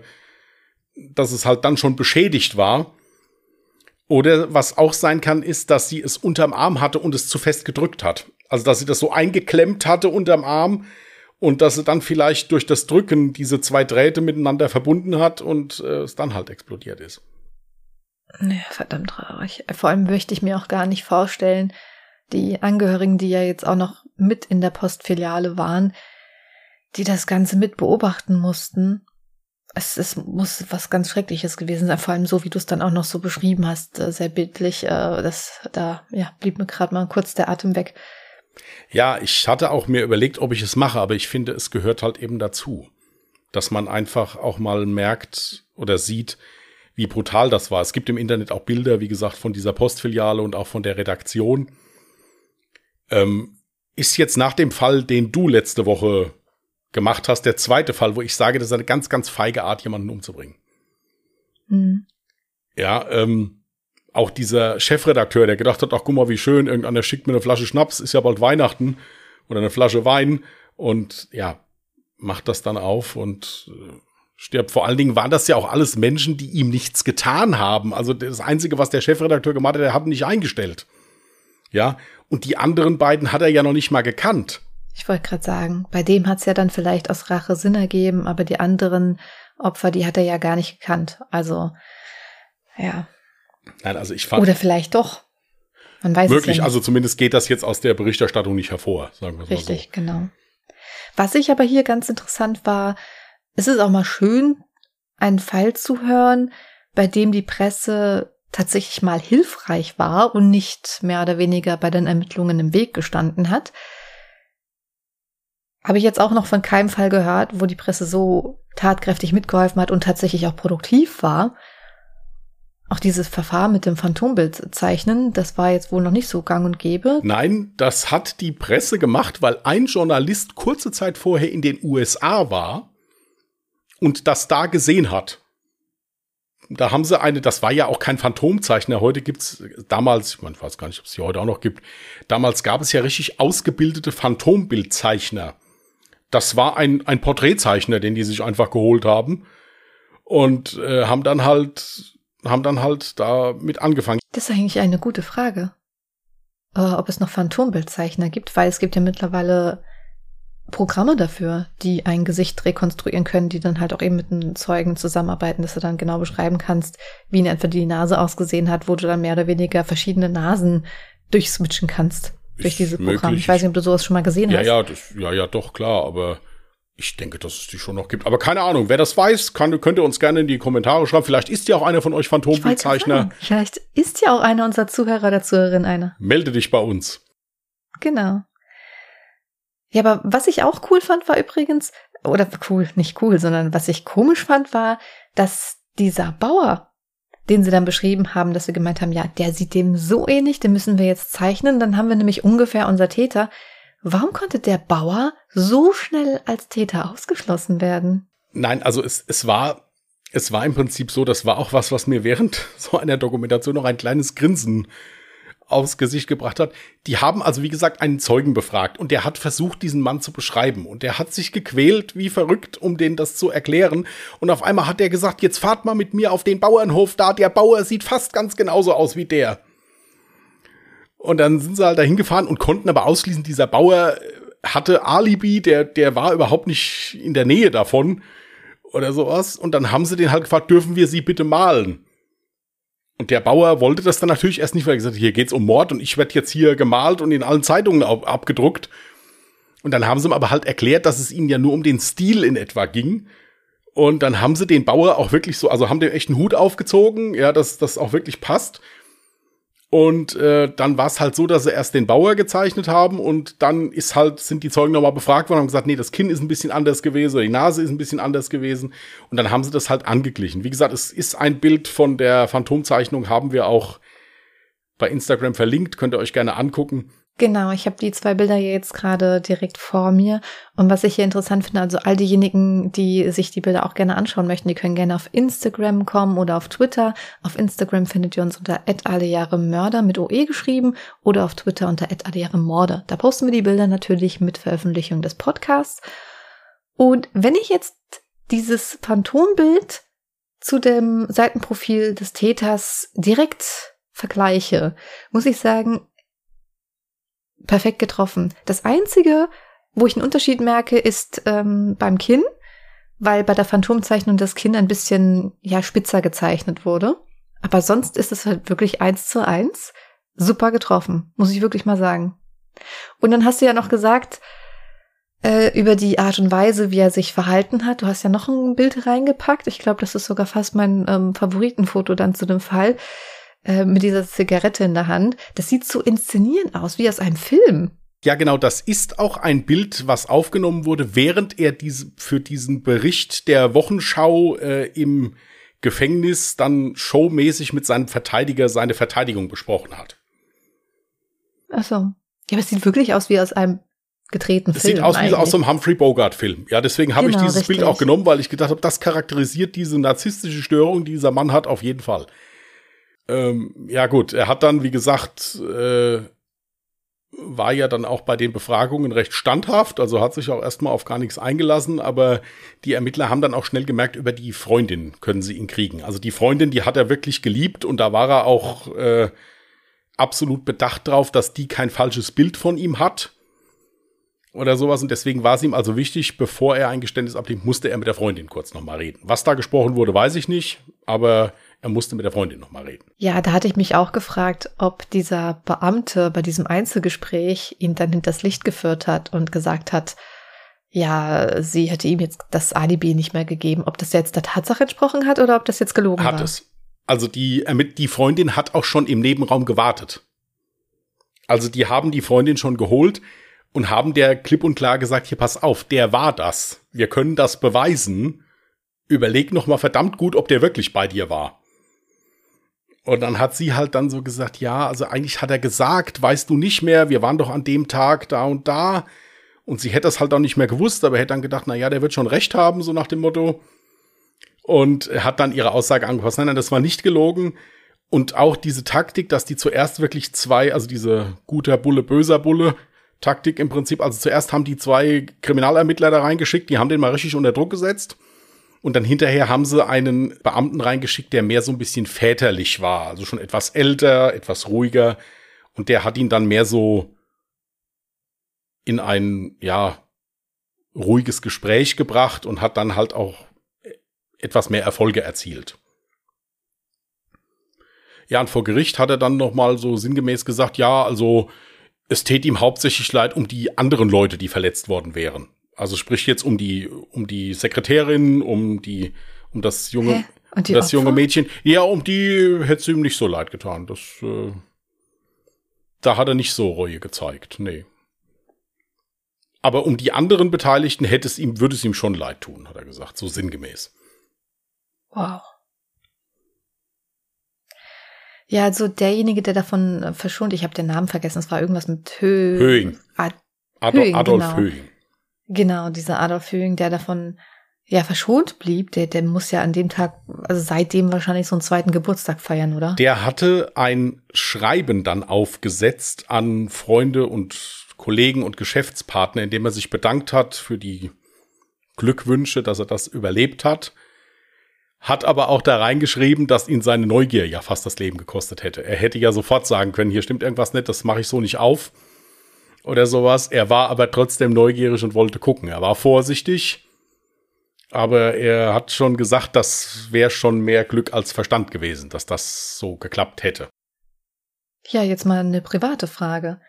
dass es halt dann schon beschädigt war. Oder was auch sein kann, ist, dass sie es unterm Arm hatte und es zu fest gedrückt hat. Also, dass sie das so eingeklemmt hatte unterm Arm und dass sie dann vielleicht durch das Drücken diese zwei Drähte miteinander verbunden hat und äh, es dann halt explodiert ist. Ja, verdammt traurig. Vor allem möchte ich mir auch gar nicht vorstellen, die Angehörigen, die ja jetzt auch noch mit in der Postfiliale waren, die das Ganze mit beobachten mussten. Es, es muss was ganz Schreckliches gewesen sein, vor allem so, wie du es dann auch noch so beschrieben hast, äh, sehr bildlich. Äh, das, da ja, blieb mir gerade mal kurz der Atem weg. Ja, ich hatte auch mir überlegt, ob ich es mache, aber ich finde, es gehört halt eben dazu, dass man einfach auch mal merkt oder sieht, wie brutal das war. Es gibt im Internet auch Bilder, wie gesagt, von dieser Postfiliale und auch von der Redaktion. Ähm, ist jetzt nach dem Fall, den du letzte Woche gemacht hast, der zweite Fall, wo ich sage, das ist eine ganz, ganz feige Art, jemanden umzubringen. Mhm. Ja, ähm, auch dieser Chefredakteur, der gedacht hat, ach guck mal, wie schön, irgendeiner schickt mir eine Flasche Schnaps, ist ja bald Weihnachten oder eine Flasche Wein und ja, macht das dann auf und äh, stirbt. Vor allen Dingen waren das ja auch alles Menschen, die ihm nichts getan haben. Also das Einzige, was der Chefredakteur gemacht hat, er hat ihn nicht eingestellt. Ja, und die anderen beiden hat er ja noch nicht mal gekannt. Ich wollte gerade sagen, bei dem hat es ja dann vielleicht aus Rache Sinn ergeben, aber die anderen Opfer, die hat er ja gar nicht gekannt. Also, ja. Nein, also ich fand. Oder vielleicht doch. Man weiß Wirklich, es ja also zumindest geht das jetzt aus der Berichterstattung nicht hervor, sagen wir Richtig, so. Richtig, genau. Was ich aber hier ganz interessant war, es ist auch mal schön, einen Fall zu hören, bei dem die Presse tatsächlich mal hilfreich war und nicht mehr oder weniger bei den Ermittlungen im Weg gestanden hat. Habe ich jetzt auch noch von keinem Fall gehört, wo die Presse so tatkräftig mitgeholfen hat und tatsächlich auch produktiv war. Auch dieses Verfahren mit dem Phantombild zeichnen, das war jetzt wohl noch nicht so gang und gäbe. Nein, das hat die Presse gemacht, weil ein Journalist kurze Zeit vorher in den USA war und das da gesehen hat. Da haben sie eine, das war ja auch kein Phantomzeichner. Heute gibt's damals, ich weiß gar nicht, ob es sie heute auch noch gibt. Damals gab es ja richtig ausgebildete Phantombildzeichner. Das war ein, ein Porträtzeichner, den die sich einfach geholt haben und äh, haben dann halt, haben dann halt damit angefangen. Das ist eigentlich eine gute Frage. Äh, ob es noch Phantombildzeichner gibt, weil es gibt ja mittlerweile Programme dafür, die ein Gesicht rekonstruieren können, die dann halt auch eben mit einem Zeugen zusammenarbeiten, dass du dann genau beschreiben kannst, wie in etwa die Nase ausgesehen hat, wo du dann mehr oder weniger verschiedene Nasen durchswitchen kannst durch dieses Programm. Ich weiß nicht, ob du sowas schon mal gesehen ja, hast. Ja, das, ja, ja, doch, klar, aber ich denke, dass es die schon noch gibt. Aber keine Ahnung, wer das weiß, kann, könnt ihr uns gerne in die Kommentare schreiben. Vielleicht ist ja auch einer von euch Phantombildzeichner. Vielleicht ist ja auch einer unserer Zuhörer oder Zuhörerin einer. Melde dich bei uns. Genau. Ja, aber was ich auch cool fand, war übrigens, oder cool, nicht cool, sondern was ich komisch fand, war, dass dieser Bauer, den sie dann beschrieben haben, dass sie gemeint haben, ja, der sieht dem so ähnlich, den müssen wir jetzt zeichnen, dann haben wir nämlich ungefähr unser Täter. Warum konnte der Bauer so schnell als Täter ausgeschlossen werden? Nein, also es, es war, es war im Prinzip so, das war auch was, was mir während *laughs* so einer Dokumentation noch ein kleines Grinsen aufs Gesicht gebracht hat. Die haben also, wie gesagt, einen Zeugen befragt und der hat versucht, diesen Mann zu beschreiben. Und der hat sich gequält wie verrückt, um denen das zu erklären. Und auf einmal hat er gesagt, jetzt fahrt mal mit mir auf den Bauernhof da. Der Bauer sieht fast ganz genauso aus wie der. Und dann sind sie halt dahin gefahren und konnten aber ausschließen, dieser Bauer hatte Alibi, der, der war überhaupt nicht in der Nähe davon oder sowas. Und dann haben sie den halt gefragt, dürfen wir sie bitte malen? Und der Bauer wollte das dann natürlich erst nicht, weil er gesagt hat, hier geht's um Mord und ich werde jetzt hier gemalt und in allen Zeitungen ab abgedruckt. Und dann haben sie ihm aber halt erklärt, dass es ihnen ja nur um den Stil in etwa ging. Und dann haben sie den Bauer auch wirklich so, also haben den echten Hut aufgezogen, ja, dass das auch wirklich passt. Und äh, dann war es halt so, dass sie erst den Bauer gezeichnet haben und dann ist halt, sind die Zeugen nochmal befragt worden und haben gesagt, nee, das Kinn ist ein bisschen anders gewesen, die Nase ist ein bisschen anders gewesen. Und dann haben sie das halt angeglichen. Wie gesagt, es ist ein Bild von der Phantomzeichnung, haben wir auch bei Instagram verlinkt, könnt ihr euch gerne angucken. Genau, ich habe die zwei Bilder jetzt gerade direkt vor mir. Und was ich hier interessant finde, also all diejenigen, die sich die Bilder auch gerne anschauen möchten, die können gerne auf Instagram kommen oder auf Twitter. Auf Instagram findet ihr uns unter Mörder mit OE geschrieben oder auf Twitter unter Morde. Da posten wir die Bilder natürlich mit Veröffentlichung des Podcasts. Und wenn ich jetzt dieses Phantombild zu dem Seitenprofil des Täters direkt vergleiche, muss ich sagen, perfekt getroffen. Das Einzige, wo ich einen Unterschied merke, ist ähm, beim Kinn, weil bei der Phantomzeichnung das Kinn ein bisschen ja spitzer gezeichnet wurde. Aber sonst ist es halt wirklich eins zu eins. Super getroffen, muss ich wirklich mal sagen. Und dann hast du ja noch gesagt, äh, über die Art und Weise, wie er sich verhalten hat. Du hast ja noch ein Bild reingepackt. Ich glaube, das ist sogar fast mein ähm, Favoritenfoto dann zu dem Fall äh, mit dieser Zigarette in der Hand. Das sieht so inszenierend aus, wie aus einem Film. Ja, genau, das ist auch ein Bild, was aufgenommen wurde, während er diese, für diesen Bericht der Wochenschau äh, im Gefängnis dann showmäßig mit seinem Verteidiger seine Verteidigung besprochen hat. Ach so. Ja, aber es sieht wirklich aus wie aus einem gedrehten das Film. Sieht aus wie aus so einem Humphrey Bogart-Film. Ja, deswegen habe genau, ich dieses richtig. Bild auch genommen, weil ich gedacht habe, das charakterisiert diese narzisstische Störung, die dieser Mann hat, auf jeden Fall. Ähm, ja, gut, er hat dann, wie gesagt, äh, war ja dann auch bei den Befragungen recht standhaft, also hat sich auch erstmal auf gar nichts eingelassen, aber die Ermittler haben dann auch schnell gemerkt, über die Freundin können sie ihn kriegen. Also die Freundin, die hat er wirklich geliebt und da war er auch äh, absolut bedacht drauf, dass die kein falsches Bild von ihm hat oder sowas. Und deswegen war es ihm also wichtig, bevor er ein Geständnis ablehnt, musste er mit der Freundin kurz nochmal reden. Was da gesprochen wurde, weiß ich nicht, aber er musste mit der Freundin nochmal reden. Ja, da hatte ich mich auch gefragt, ob dieser Beamte bei diesem Einzelgespräch ihn dann hinters Licht geführt hat und gesagt hat, ja, sie hätte ihm jetzt das Alibi nicht mehr gegeben. Ob das jetzt der Tatsache entsprochen hat oder ob das jetzt gelogen hat war. Hat es. Also die, die Freundin hat auch schon im Nebenraum gewartet. Also die haben die Freundin schon geholt und haben der klipp und klar gesagt, hier pass auf, der war das. Wir können das beweisen. Überleg noch mal verdammt gut, ob der wirklich bei dir war. Und dann hat sie halt dann so gesagt, ja, also eigentlich hat er gesagt, weißt du nicht mehr, wir waren doch an dem Tag da und da. Und sie hätte das halt auch nicht mehr gewusst, aber hätte dann gedacht, na ja, der wird schon recht haben, so nach dem Motto. Und hat dann ihre Aussage angepasst. Nein, nein, das war nicht gelogen. Und auch diese Taktik, dass die zuerst wirklich zwei, also diese guter Bulle, böser Bulle, Taktik im Prinzip. Also zuerst haben die zwei Kriminalermittler da reingeschickt, die haben den mal richtig unter Druck gesetzt. Und dann hinterher haben sie einen Beamten reingeschickt, der mehr so ein bisschen väterlich war. Also schon etwas älter, etwas ruhiger. Und der hat ihn dann mehr so in ein, ja, ruhiges Gespräch gebracht und hat dann halt auch etwas mehr Erfolge erzielt. Ja, und vor Gericht hat er dann noch mal so sinngemäß gesagt, ja, also es täte ihm hauptsächlich leid um die anderen Leute, die verletzt worden wären. Also sprich jetzt um die, um die Sekretärin, um die, um das junge, um das junge Mädchen. Ja, um die hätte es ihm nicht so leid getan. Das, äh, da hat er nicht so Reue gezeigt. Nee. Aber um die anderen Beteiligten hätte es ihm, würde es ihm schon leid tun, hat er gesagt, so sinngemäß. Wow. Ja, also derjenige, der davon verschont, ich habe den Namen vergessen, es war irgendwas mit Hö Höhing. Ad Adolf, Höhing, Adolf genau. Höhing. Genau, dieser Adolf Höhing, der davon ja verschont blieb, der, der muss ja an dem Tag, also seitdem wahrscheinlich so einen zweiten Geburtstag feiern, oder? Der hatte ein Schreiben dann aufgesetzt an Freunde und Kollegen und Geschäftspartner, in dem er sich bedankt hat für die Glückwünsche, dass er das überlebt hat hat aber auch da reingeschrieben, dass ihn seine Neugier ja fast das Leben gekostet hätte. Er hätte ja sofort sagen können, hier stimmt irgendwas nicht, das mache ich so nicht auf oder sowas. Er war aber trotzdem neugierig und wollte gucken. Er war vorsichtig, aber er hat schon gesagt, das wäre schon mehr Glück als Verstand gewesen, dass das so geklappt hätte. Ja, jetzt mal eine private Frage.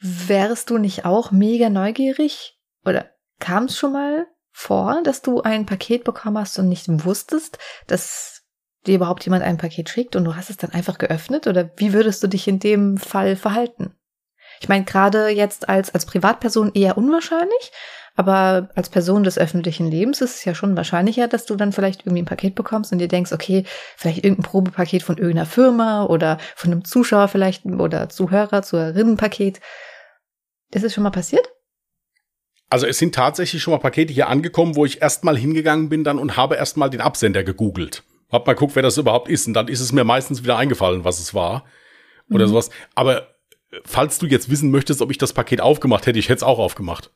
Wärst du nicht auch mega neugierig? Oder kam es schon mal vor, dass du ein Paket bekommen hast und nicht wusstest, dass dir überhaupt jemand ein Paket schickt und du hast es dann einfach geöffnet? Oder wie würdest du dich in dem Fall verhalten? Ich meine, gerade jetzt als, als Privatperson eher unwahrscheinlich, aber als Person des öffentlichen Lebens ist es ja schon wahrscheinlicher, dass du dann vielleicht irgendwie ein Paket bekommst und dir denkst, okay, vielleicht irgendein Probepaket von irgendeiner Firma oder von einem Zuschauer vielleicht oder Zuhörer, Zuhörerinnenpaket. Ist es schon mal passiert? Also es sind tatsächlich schon mal Pakete hier angekommen, wo ich erstmal hingegangen bin dann und habe erstmal den Absender gegoogelt. Hab mal guckt, wer das überhaupt ist. Und dann ist es mir meistens wieder eingefallen, was es war. Oder mhm. sowas. Aber falls du jetzt wissen möchtest, ob ich das Paket aufgemacht hätte, ich hätte es auch aufgemacht.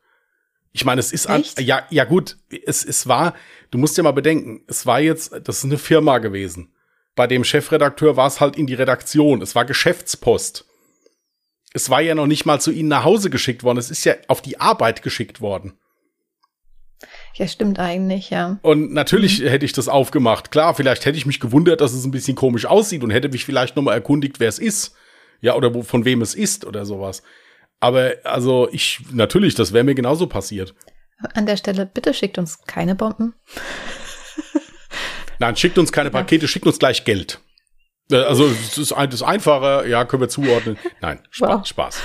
Ich meine, es ist an, ja, ja gut, es, es war, du musst ja mal bedenken, es war jetzt, das ist eine Firma gewesen. Bei dem Chefredakteur war es halt in die Redaktion, es war Geschäftspost. Es war ja noch nicht mal zu ihnen nach Hause geschickt worden, es ist ja auf die Arbeit geschickt worden. Ja, stimmt eigentlich, ja. Und natürlich mhm. hätte ich das aufgemacht. Klar, vielleicht hätte ich mich gewundert, dass es ein bisschen komisch aussieht und hätte mich vielleicht noch mal erkundigt, wer es ist. Ja, oder wo, von wem es ist oder sowas. Aber also ich, natürlich, das wäre mir genauso passiert. An der Stelle, bitte schickt uns keine Bomben. *laughs* Nein, schickt uns keine Pakete, schickt uns gleich Geld. Äh, also das ist, das ist einfacher, ja, können wir zuordnen. Nein, Spaß. Wow. Spaß,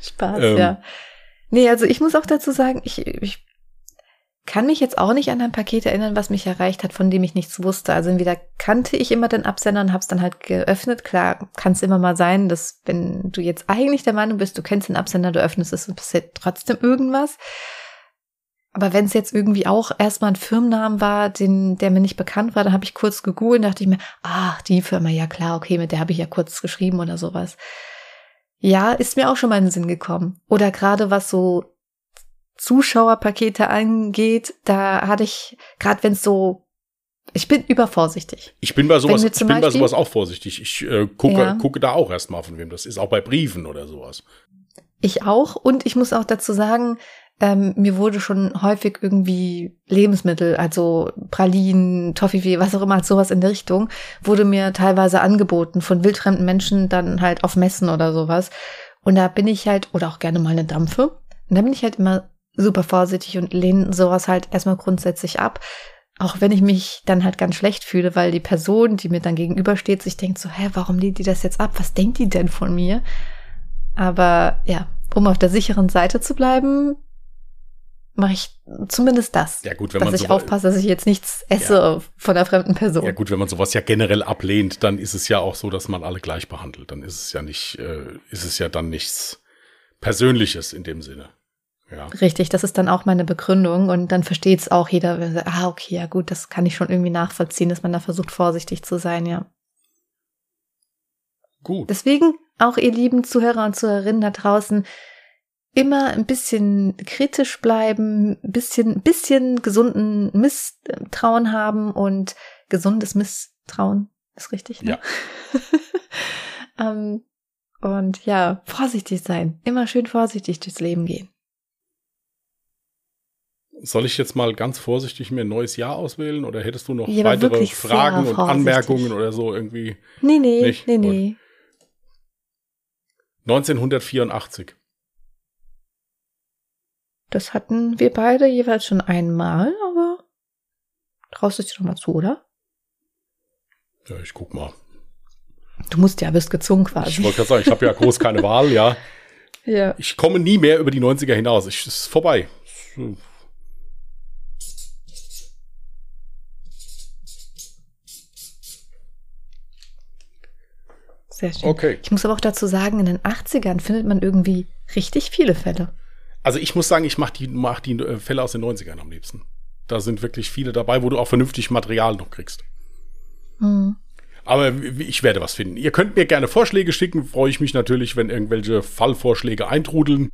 *laughs* Spaß ähm, ja. Nee, also ich muss auch dazu sagen, ich, ich kann mich jetzt auch nicht an ein Paket erinnern, was mich erreicht hat, von dem ich nichts wusste. Also entweder kannte ich immer den Absender und habe es dann halt geöffnet. Klar, kann es immer mal sein, dass wenn du jetzt eigentlich der Meinung bist, du kennst den Absender, du öffnest es und passiert trotzdem irgendwas. Aber wenn es jetzt irgendwie auch erstmal ein Firmennamen war, den, der mir nicht bekannt war, dann habe ich kurz gegoogelt und dachte ich mir, ach, die Firma, ja klar, okay, mit der habe ich ja kurz geschrieben oder sowas. Ja, ist mir auch schon mal in den Sinn gekommen. Oder gerade was so Zuschauerpakete angeht, da hatte ich, gerade wenn es so ich bin übervorsichtig. Ich bin bei sowas, ich bin Beispiel, bei sowas auch vorsichtig. Ich äh, gucke, ja. gucke da auch erstmal, von wem das ist, auch bei Briefen oder sowas. Ich auch und ich muss auch dazu sagen, ähm, mir wurde schon häufig irgendwie Lebensmittel, also Pralinen, Toffifee, was auch immer, sowas in der Richtung, wurde mir teilweise angeboten von wildfremden Menschen dann halt auf Messen oder sowas. Und da bin ich halt, oder auch gerne mal eine Dampfe. Und da bin ich halt immer super vorsichtig und lehne sowas halt erstmal grundsätzlich ab. Auch wenn ich mich dann halt ganz schlecht fühle, weil die Person, die mir dann gegenübersteht, sich denkt so, hä, warum lehnt die das jetzt ab? Was denkt die denn von mir? Aber ja, um auf der sicheren Seite zu bleiben, mache ich zumindest das. Ja gut, wenn dass man ich aufpasse, dass ich jetzt nichts esse ja. von einer fremden Person. Ja gut, wenn man sowas ja generell ablehnt, dann ist es ja auch so, dass man alle gleich behandelt. Dann ist es ja nicht, äh, ist es ja dann nichts Persönliches in dem Sinne. Ja. Richtig, das ist dann auch meine Begründung und dann versteht es auch jeder, wenn sagt, ah, okay, ja gut, das kann ich schon irgendwie nachvollziehen, dass man da versucht, vorsichtig zu sein, ja. Gut. Deswegen auch ihr lieben Zuhörer und Zuhörerinnen da draußen, immer ein bisschen kritisch bleiben, ein bisschen, bisschen gesunden Misstrauen haben und gesundes Misstrauen ist richtig, ne? Ja. um, *laughs* ähm, und ja, vorsichtig sein. Immer schön vorsichtig durchs Leben gehen. Soll ich jetzt mal ganz vorsichtig mir ein neues Jahr auswählen oder hättest du noch ja, weitere Fragen und Anmerkungen oder so irgendwie? Nee, nee, Nicht? nee, nee. 1984. Das hatten wir beide jeweils schon einmal, aber traust du dir noch mal zu, oder? Ja, ich guck mal. Du musst ja, bist gezwungen quasi. Ich wollte gerade sagen, ich habe ja groß keine Wahl, ja. *laughs* Ja. Ich komme nie mehr über die 90er hinaus. Es ist vorbei. Sehr schön. Okay. Ich muss aber auch dazu sagen, in den 80ern findet man irgendwie richtig viele Fälle. Also ich muss sagen, ich mache die, mach die äh, Fälle aus den 90ern am liebsten. Da sind wirklich viele dabei, wo du auch vernünftig Material noch kriegst. Hm. Aber ich werde was finden. Ihr könnt mir gerne Vorschläge schicken. Freue ich mich natürlich, wenn irgendwelche Fallvorschläge eintrudeln.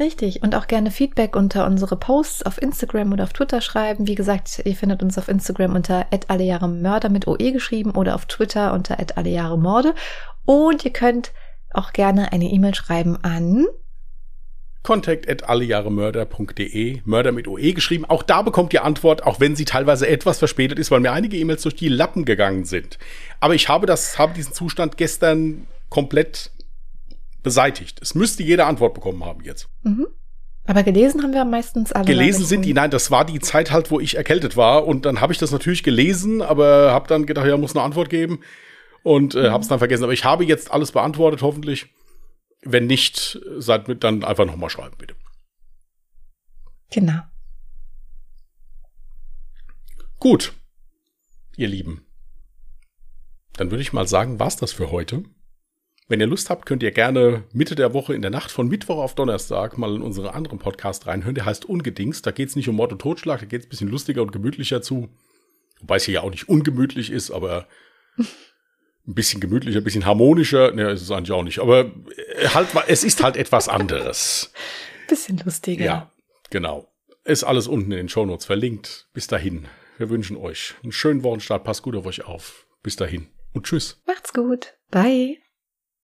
Richtig. Und auch gerne Feedback unter unsere Posts auf Instagram oder auf Twitter schreiben. Wie gesagt, ihr findet uns auf Instagram unter allejahremörder mit OE geschrieben oder auf Twitter unter allejahremorde. Und ihr könnt auch gerne eine E-Mail schreiben an Contact at allejahremörder.de, Mörder mit OE geschrieben. Auch da bekommt ihr Antwort, auch wenn sie teilweise etwas verspätet ist, weil mir einige E-Mails durch die Lappen gegangen sind. Aber ich habe das, habe diesen Zustand gestern komplett beseitigt. Es müsste jede Antwort bekommen haben jetzt. Mhm. Aber gelesen haben wir meistens alle. Gelesen sind die, nein, das war die Zeit halt, wo ich erkältet war. Und dann habe ich das natürlich gelesen, aber habe dann gedacht, ja, muss eine Antwort geben. Und äh, mhm. habe es dann vergessen. Aber ich habe jetzt alles beantwortet, hoffentlich. Wenn nicht, seid mit dann einfach nochmal schreiben, bitte. Genau. Gut, ihr Lieben. Dann würde ich mal sagen, war's das für heute. Wenn ihr Lust habt, könnt ihr gerne Mitte der Woche in der Nacht von Mittwoch auf Donnerstag mal in unseren anderen Podcast reinhören. Der heißt Ungedings. Da geht es nicht um Mord und Totschlag, da geht es ein bisschen lustiger und gemütlicher zu. Wobei es hier ja auch nicht ungemütlich ist, aber *laughs* ein bisschen gemütlicher, ein bisschen harmonischer. Ne, ist es eigentlich auch nicht. Aber äh, halt, es ist halt etwas anderes. *laughs* bisschen lustiger. Ja, Genau. Ist alles unten in den Shownotes verlinkt. Bis dahin. Wir wünschen euch einen schönen Wochenstart. Passt gut auf euch auf. Bis dahin und tschüss. Macht's gut. Bye.